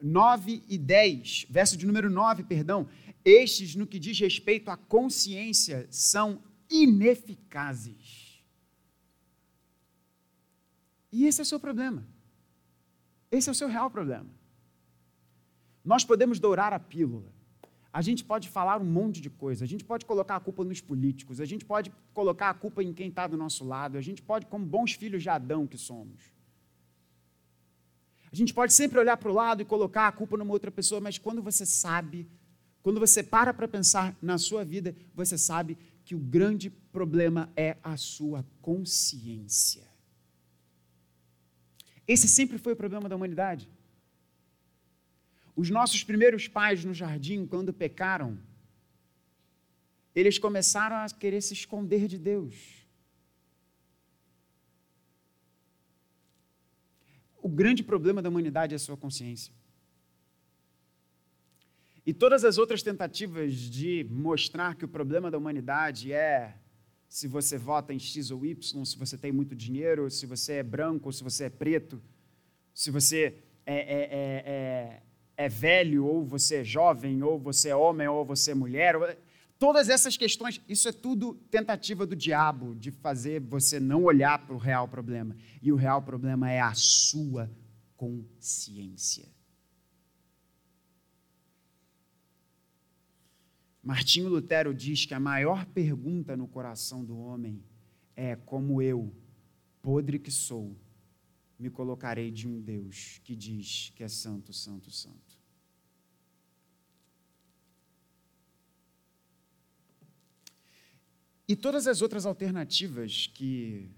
9 e 10, verso de número 9, perdão, estes, no que diz respeito à consciência, são ineficazes. E esse é o seu problema. Esse é o seu real problema. Nós podemos dourar a pílula. A gente pode falar um monte de coisa, a gente pode colocar a culpa nos políticos, a gente pode colocar a culpa em quem está do nosso lado, a gente pode, como bons filhos de Adão que somos. A gente pode sempre olhar para o lado e colocar a culpa numa outra pessoa, mas quando você sabe, quando você para para pensar na sua vida, você sabe que o grande problema é a sua consciência. Esse sempre foi o problema da humanidade. Os nossos primeiros pais no jardim, quando pecaram, eles começaram a querer se esconder de Deus. O grande problema da humanidade é a sua consciência. E todas as outras tentativas de mostrar que o problema da humanidade é se você vota em X ou Y, se você tem muito dinheiro, se você é branco se você é preto, se você é, é, é, é velho, ou você é jovem, ou você é homem, ou você é mulher. Todas essas questões, isso é tudo tentativa do diabo de fazer você não olhar para o real problema. E o real problema é a sua consciência. Martinho Lutero diz que a maior pergunta no coração do homem é como eu, podre que sou, me colocarei de um Deus que diz que é santo, santo, santo. E todas as outras alternativas que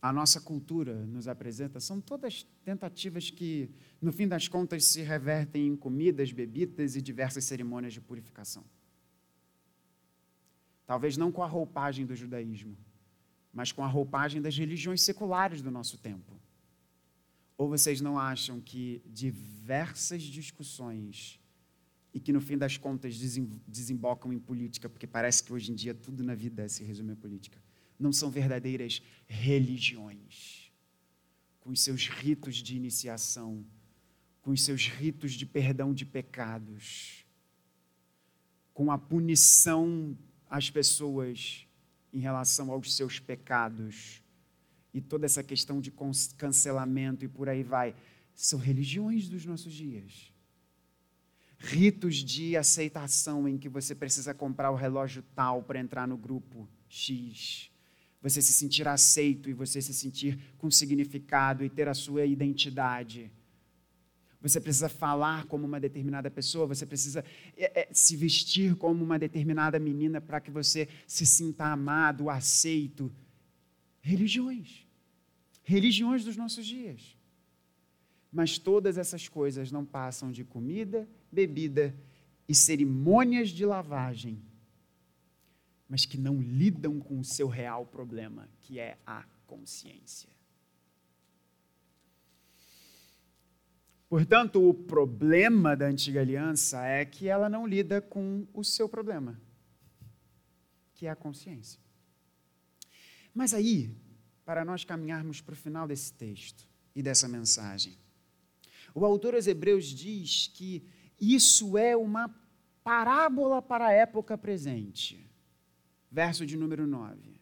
a nossa cultura nos apresenta são todas tentativas que, no fim das contas, se revertem em comidas, bebidas e diversas cerimônias de purificação. Talvez não com a roupagem do judaísmo, mas com a roupagem das religiões seculares do nosso tempo. Ou vocês não acham que diversas discussões e que no fim das contas desembocam em política, porque parece que hoje em dia tudo na vida se resume a política. Não são verdadeiras religiões, com os seus ritos de iniciação, com com os seus ritos de perdão de pecados, com a punição às pessoas em relação aos seus pecados e toda essa questão de cancelamento e por aí vai, são religiões dos nossos dias. Ritos de aceitação em que você precisa comprar o relógio tal para entrar no grupo X. Você se sentir aceito e você se sentir com significado e ter a sua identidade. Você precisa falar como uma determinada pessoa, você precisa é, é, se vestir como uma determinada menina para que você se sinta amado, aceito. Religiões. Religiões dos nossos dias. Mas todas essas coisas não passam de comida, bebida e cerimônias de lavagem, mas que não lidam com o seu real problema, que é a consciência. Portanto, o problema da antiga aliança é que ela não lida com o seu problema, que é a consciência. Mas aí, para nós caminharmos para o final desse texto e dessa mensagem, o autor aos Hebreus diz que isso é uma parábola para a época presente. Verso de número 9.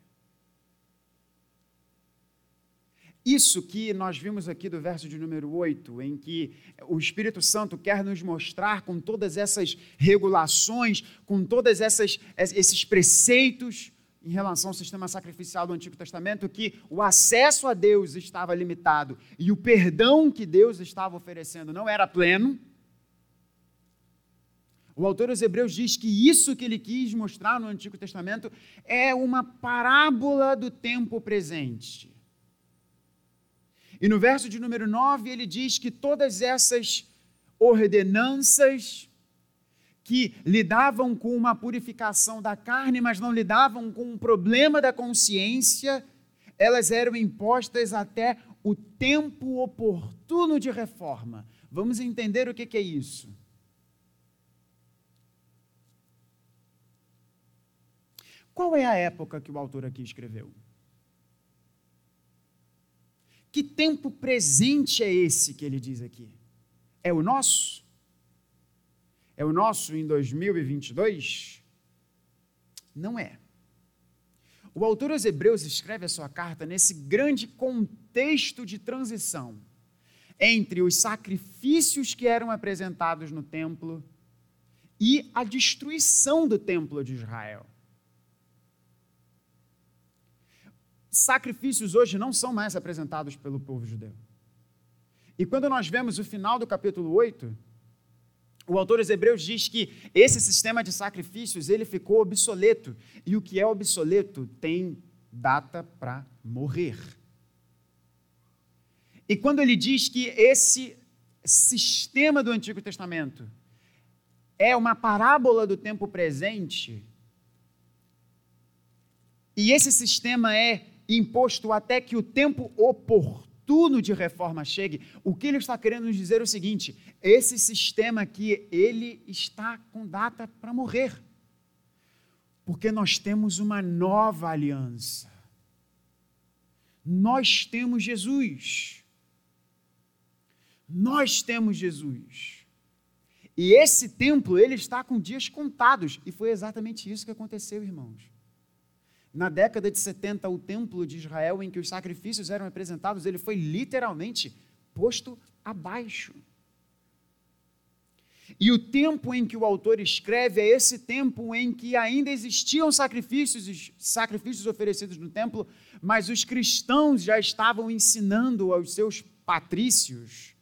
Isso que nós vimos aqui do verso de número 8, em que o Espírito Santo quer nos mostrar com todas essas regulações, com todos esses preceitos em relação ao sistema sacrificial do Antigo Testamento, que o acesso a Deus estava limitado e o perdão que Deus estava oferecendo não era pleno. O autor dos Hebreus diz que isso que ele quis mostrar no Antigo Testamento é uma parábola do tempo presente. E no verso de número 9 ele diz que todas essas ordenanças que lidavam com uma purificação da carne, mas não lidavam com um problema da consciência, elas eram impostas até o tempo oportuno de reforma. Vamos entender o que é isso. Qual é a época que o autor aqui escreveu? Que tempo presente é esse que ele diz aqui? É o nosso? É o nosso em 2022? Não é. O autor aos Hebreus escreve a sua carta nesse grande contexto de transição entre os sacrifícios que eram apresentados no templo e a destruição do templo de Israel. Sacrifícios hoje não são mais apresentados pelo povo judeu. E quando nós vemos o final do capítulo 8, o autor dos Hebreus diz que esse sistema de sacrifícios ele ficou obsoleto. E o que é obsoleto tem data para morrer. E quando ele diz que esse sistema do Antigo Testamento é uma parábola do tempo presente, e esse sistema é imposto até que o tempo oportuno de reforma chegue, o que ele está querendo nos dizer é o seguinte: esse sistema aqui, ele está com data para morrer. Porque nós temos uma nova aliança. Nós temos Jesus. Nós temos Jesus. E esse templo, ele está com dias contados. E foi exatamente isso que aconteceu, irmãos. Na década de 70, o templo de Israel, em que os sacrifícios eram apresentados, ele foi literalmente posto abaixo. E o tempo em que o autor escreve é esse tempo em que ainda existiam sacrifícios, sacrifícios oferecidos no templo, mas os cristãos já estavam ensinando aos seus patrícios,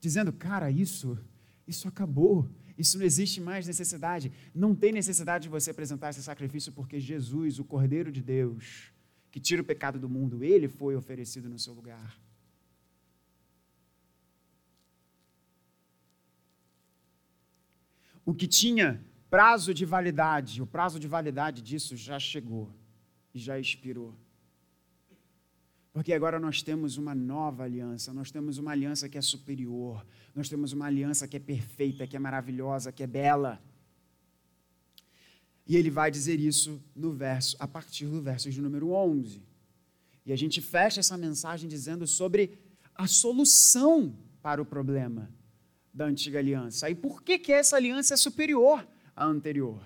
dizendo: "Cara, isso, isso acabou. Isso não existe mais necessidade. Não tem necessidade de você apresentar esse sacrifício, porque Jesus, o Cordeiro de Deus, que tira o pecado do mundo, ele foi oferecido no seu lugar. O que tinha prazo de validade, o prazo de validade disso já chegou e já expirou. Porque agora nós temos uma nova aliança, nós temos uma aliança que é superior, nós temos uma aliança que é perfeita, que é maravilhosa, que é bela. E ele vai dizer isso no verso, a partir do verso de número 11. E a gente fecha essa mensagem dizendo sobre a solução para o problema. da antiga aliança. E por que, que essa aliança é superior à anterior?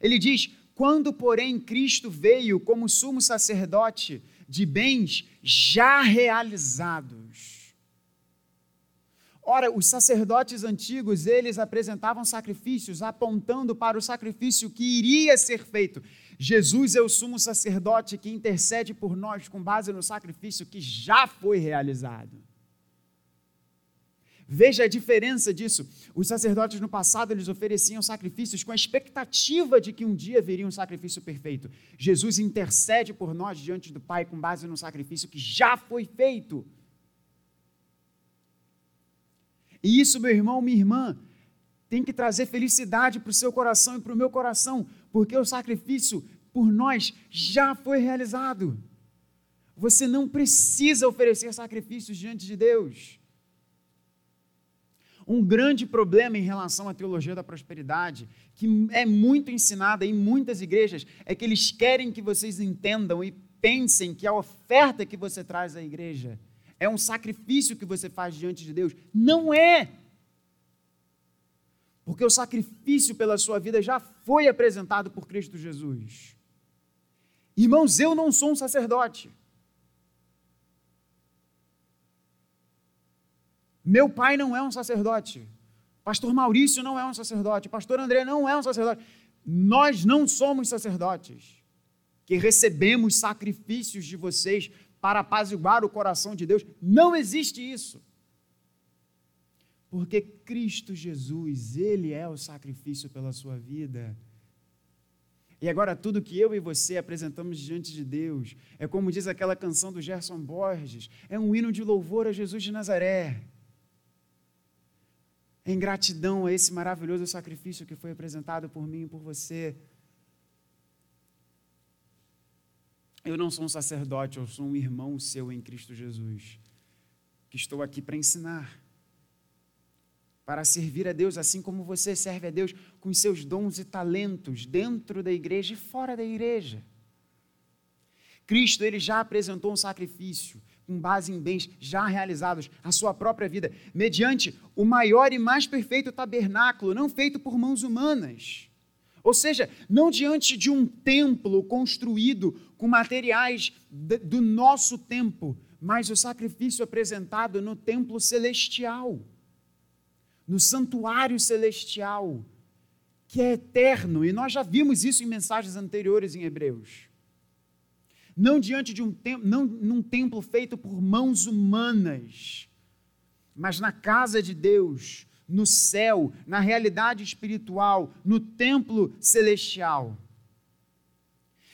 Ele diz: quando, porém, Cristo veio como sumo sacerdote de bens já realizados. Ora, os sacerdotes antigos, eles apresentavam sacrifícios apontando para o sacrifício que iria ser feito. Jesus é o sumo sacerdote que intercede por nós com base no sacrifício que já foi realizado. Veja a diferença disso. Os sacerdotes no passado eles ofereciam sacrifícios com a expectativa de que um dia viria um sacrifício perfeito. Jesus intercede por nós diante do Pai com base no sacrifício que já foi feito. E isso, meu irmão, minha irmã, tem que trazer felicidade para o seu coração e para o meu coração, porque o sacrifício por nós já foi realizado. Você não precisa oferecer sacrifícios diante de Deus. Um grande problema em relação à teologia da prosperidade, que é muito ensinada em muitas igrejas, é que eles querem que vocês entendam e pensem que a oferta que você traz à igreja é um sacrifício que você faz diante de Deus. Não é! Porque o sacrifício pela sua vida já foi apresentado por Cristo Jesus. Irmãos, eu não sou um sacerdote. Meu pai não é um sacerdote. Pastor Maurício não é um sacerdote. Pastor André não é um sacerdote. Nós não somos sacerdotes que recebemos sacrifícios de vocês para apaziguar o coração de Deus. Não existe isso. Porque Cristo Jesus, Ele é o sacrifício pela sua vida. E agora, tudo que eu e você apresentamos diante de Deus é como diz aquela canção do Gerson Borges: é um hino de louvor a Jesus de Nazaré em gratidão a esse maravilhoso sacrifício que foi apresentado por mim e por você. Eu não sou um sacerdote, eu sou um irmão seu em Cristo Jesus, que estou aqui para ensinar, para servir a Deus, assim como você serve a Deus com seus dons e talentos dentro da igreja e fora da igreja. Cristo, ele já apresentou um sacrifício, com base em bens já realizados, a sua própria vida, mediante o maior e mais perfeito tabernáculo, não feito por mãos humanas. Ou seja, não diante de um templo construído com materiais do nosso tempo, mas o sacrifício apresentado no templo celestial, no santuário celestial, que é eterno, e nós já vimos isso em mensagens anteriores em Hebreus não diante de um templo, não num templo feito por mãos humanas, mas na casa de Deus, no céu, na realidade espiritual, no templo celestial.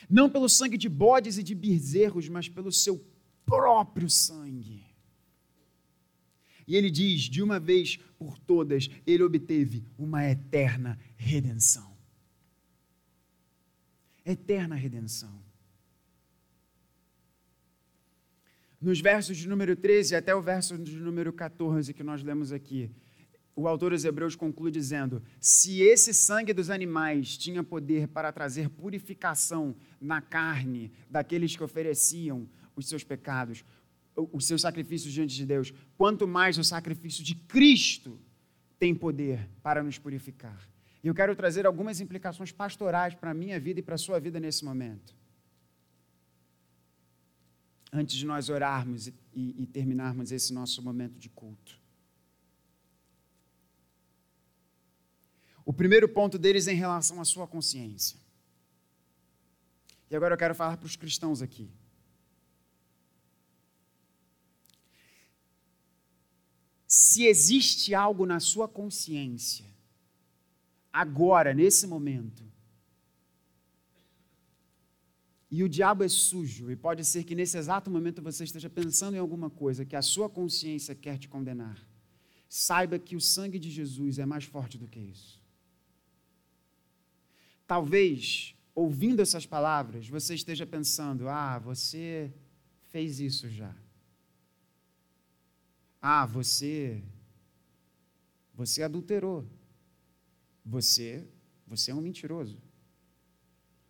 Não pelo sangue de bodes e de bezerros, mas pelo seu próprio sangue. E ele diz: de uma vez por todas, ele obteve uma eterna redenção. Eterna redenção. Nos versos de número 13 até o verso de número 14 que nós lemos aqui, o autor dos Hebreus conclui dizendo: se esse sangue dos animais tinha poder para trazer purificação na carne daqueles que ofereciam os seus pecados, os seus sacrifícios diante de Deus, quanto mais o sacrifício de Cristo tem poder para nos purificar. E eu quero trazer algumas implicações pastorais para a minha vida e para a sua vida nesse momento antes de nós orarmos e, e, terminarmos esse nosso momento de culto. O primeiro ponto deles é em relação à sua consciência. E agora eu quero falar para os cristãos aqui. Se existe algo na sua consciência, agora, nesse momento, e o diabo é sujo, e pode ser que nesse exato momento você esteja pensando em alguma coisa que a sua consciência quer te condenar. Saiba que o sangue de Jesus é mais forte do que isso. Talvez, ouvindo essas palavras, você esteja pensando: ah, você fez isso já. Ah, você você adulterou. Você você é um mentiroso.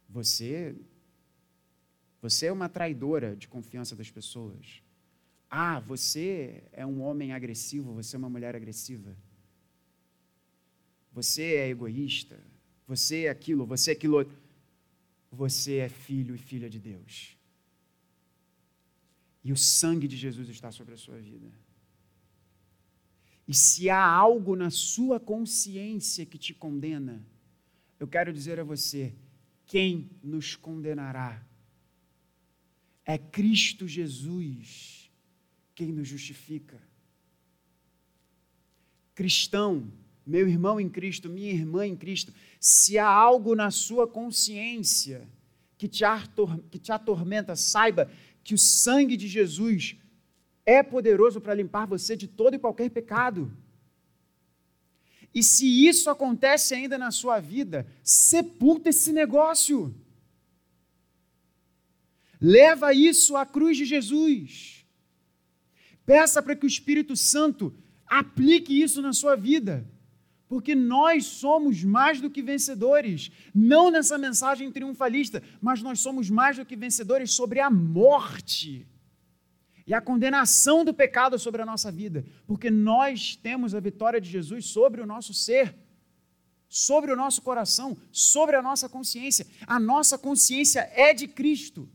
Você você é uma traidora de confiança das pessoas. Ah, você é um homem agressivo, você é uma mulher agressiva. você é egoísta, você é aquilo, você é aquilo outro. Você é filho e filha de Deus. E o sangue de Jesus está sobre a sua vida. E se há algo na sua consciência que te condena, eu quero dizer a você: quem nos condenará? É Cristo Jesus quem nos justifica. Cristão, meu irmão em Cristo, minha irmã em Cristo, se há algo na sua consciência que te, que te atormenta, saiba que o sangue de Jesus é poderoso para limpar você de todo e qualquer pecado. E se isso acontece ainda na sua vida, sepulta esse negócio. Leva isso à cruz de Jesus. Peça para que o Espírito Santo aplique isso na sua vida. Porque nós somos mais do que vencedores, não nessa mensagem triunfalista, mas nós somos mais do que vencedores sobre a morte e a condenação do pecado sobre a nossa vida, porque nós temos a vitória de Jesus sobre o nosso ser, sobre o nosso coração, sobre a nossa consciência. A nossa consciência é de Cristo.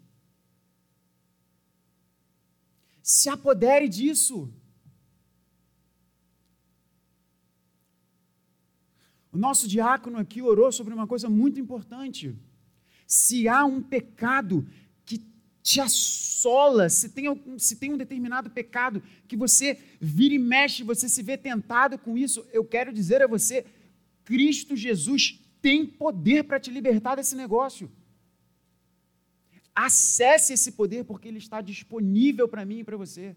Se apodere disso. O nosso diácono aqui orou sobre uma coisa muito importante. Se há um pecado te assola, se tem, se tem um determinado pecado que você vira e mexe, você se vê tentado com isso, eu quero dizer a você: Cristo Jesus tem poder para te libertar desse negócio. Acesse esse poder porque ele está disponível para mim e para você.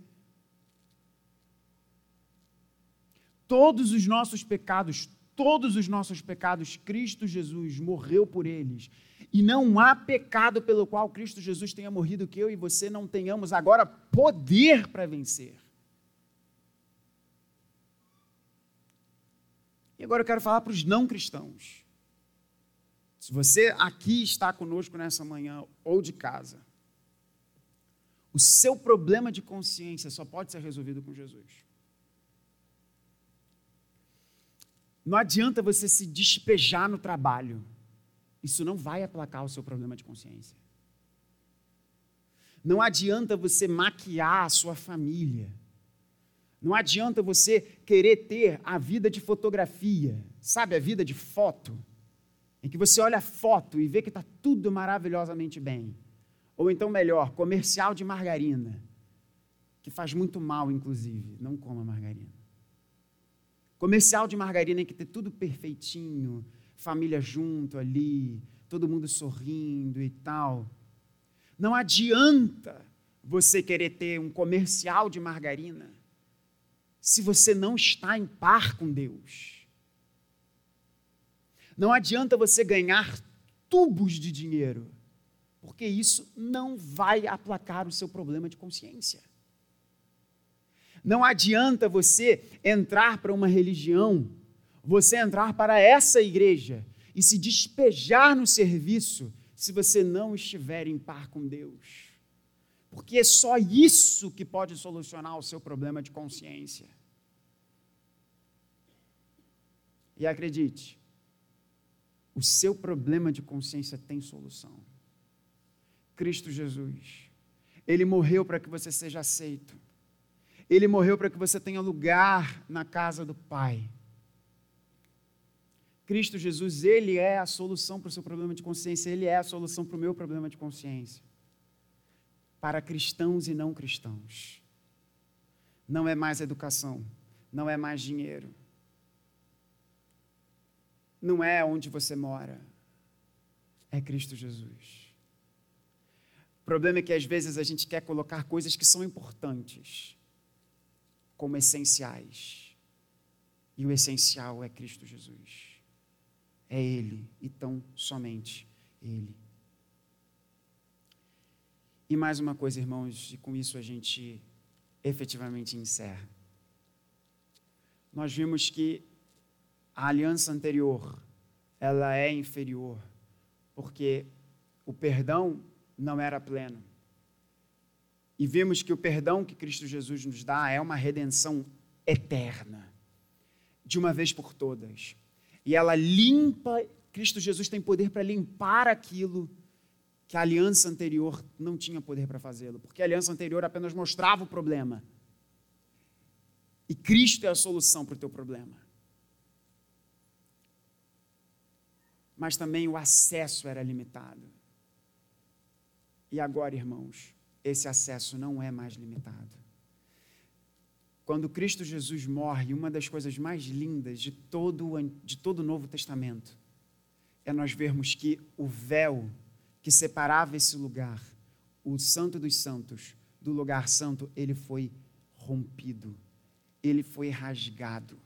Todos os nossos pecados, todos os nossos pecados, Cristo Jesus morreu por eles e não há pecado pelo qual Cristo Jesus tenha morrido que eu e você não tenhamos agora poder para vencer. E agora eu quero falar para os não cristãos. Se você aqui está conosco nessa manhã ou de casa, o seu problema de consciência só pode ser resolvido com Jesus. Não adianta você se despejar no trabalho isso não vai aplacar o seu problema de consciência. Não adianta você maquiar a sua família. Não adianta você querer ter a vida de fotografia, sabe, a vida de foto, em que você olha a foto e vê que está tudo maravilhosamente bem. Ou então, melhor, comercial de margarina, que faz muito mal, inclusive. Não coma margarina. Comercial de margarina em que tem tudo perfeitinho, família junto ali, todo mundo sorrindo e tal. Não adianta você querer ter um comercial de margarina se você não está em par com Deus. Não adianta você ganhar tubos de dinheiro, porque isso não vai aplacar o seu problema de consciência. Não adianta você entrar para uma religião você entrar para essa igreja e se despejar no serviço se você não estiver em par com Deus. Porque é só isso que pode solucionar o seu problema de consciência. E acredite, o seu problema de consciência tem solução. Cristo Jesus. Ele morreu para que você seja aceito. Ele morreu para que você tenha lugar na casa do Pai. Cristo Jesus, Ele é a solução para o seu problema de consciência, Ele é a solução para o meu problema de consciência. Para cristãos e não cristãos. Não é mais educação, não é mais dinheiro, não é onde você mora, é Cristo Jesus. O problema é que às vezes a gente quer colocar coisas que são importantes como essenciais, e o essencial é Cristo Jesus é Ele e tão somente Ele. E mais uma coisa, irmãos, e com isso a gente efetivamente encerra. Nós vimos que a aliança anterior, ela é inferior, porque o perdão não era pleno. E vimos que o perdão que Cristo Jesus nos dá é uma redenção eterna, de uma vez por todas E ela limpa, Cristo Jesus tem poder para limpar aquilo que a aliança anterior não tinha poder para fazê-lo, porque a aliança anterior apenas mostrava o problema. E Cristo é a solução para o teu problema. Mas também o acesso era limitado. E agora, irmãos, esse acesso não é mais limitado. Quando Cristo Jesus morre, uma das coisas mais lindas de todo, de todo o Novo Testamento é nós vermos que o véu que separava esse lugar, o Santo dos Santos, do lugar santo, ele foi rompido, ele foi rasgado.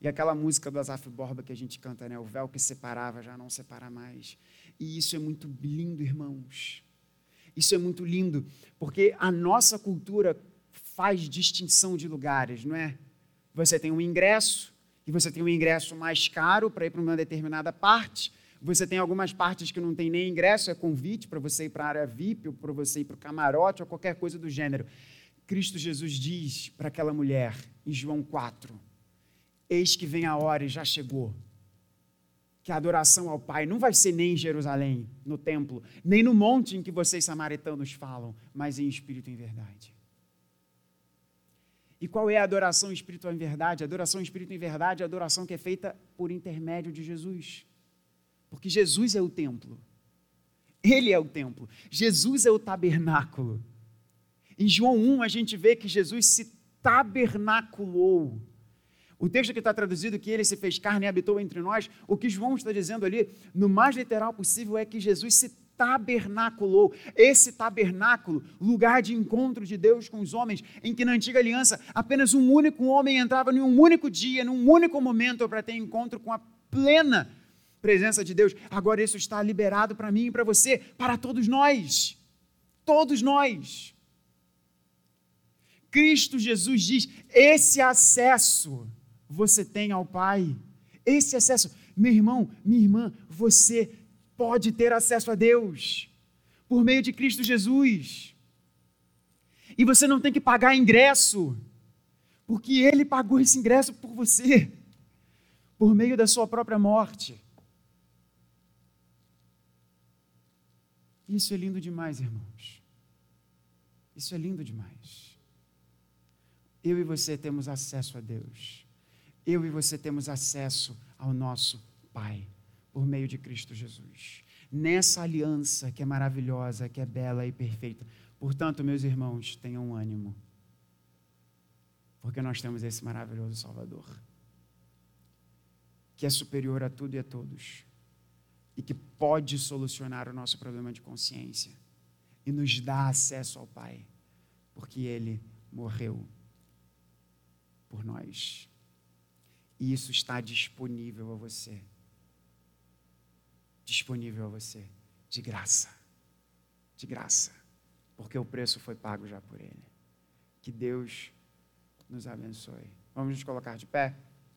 E aquela música do Azaf Borba que a gente canta, né? O véu que separava já não separa mais. E isso é muito lindo, irmãos. Isso é muito lindo, porque a nossa cultura faz distinção de lugares, não é? Você tem um ingresso, e você tem um ingresso mais caro para ir para uma determinada parte, você tem algumas partes que não tem nem ingresso, é convite para você ir para a área VIP, ou para você ir para o camarote, ou qualquer coisa do gênero. Cristo Jesus diz para aquela mulher, em João 4, Eis que vem a hora e já chegou. Que a adoração ao Pai não vai ser nem em Jerusalém, no templo, nem no monte em que vocês samaritanos falam, mas em espírito e em verdade. E qual é a adoração espiritual em verdade? A adoração espiritual em verdade é a adoração que é feita por intermédio de Jesus. Porque Jesus é o templo. Ele é o templo. Jesus é o tabernáculo. Em João 1, a gente vê que Jesus se tabernaculou. O texto que está traduzido, que ele se fez carne e habitou entre nós, o que João está dizendo ali, no mais literal possível, é que Jesus se tabernaculou. Esse tabernáculo, lugar de encontro de Deus com os homens, em que na antiga aliança apenas um único homem entrava em um único dia, num único momento para ter encontro com a plena presença de Deus. Agora isso está liberado para mim e para você, para todos nós. Todos nós. Cristo Jesus diz: esse acesso você tem ao Pai. Esse acesso, meu irmão, minha irmã, você pode ter acesso a Deus por meio de Cristo Jesus. E você não tem que pagar ingresso, porque Ele pagou esse ingresso por você, por meio da sua própria morte. Isso é lindo demais, irmãos. Isso é lindo demais. Eu e você temos acesso a Deus. Eu e você temos acesso ao nosso Pai, por meio de Cristo Jesus. Nessa aliança que é maravilhosa, que é bela e perfeita. Portanto, meus irmãos, tenham ânimo. Porque nós temos esse maravilhoso Salvador, que é superior a tudo e a todos e que pode solucionar o nosso problema de consciência e nos dá acesso ao Pai, porque Ele morreu por nós. E isso está disponível a você. Disponível a você, de graça. De graça. Porque o preço foi pago já por Ele. Que Deus nos abençoe. Vamos nos colocar de pé?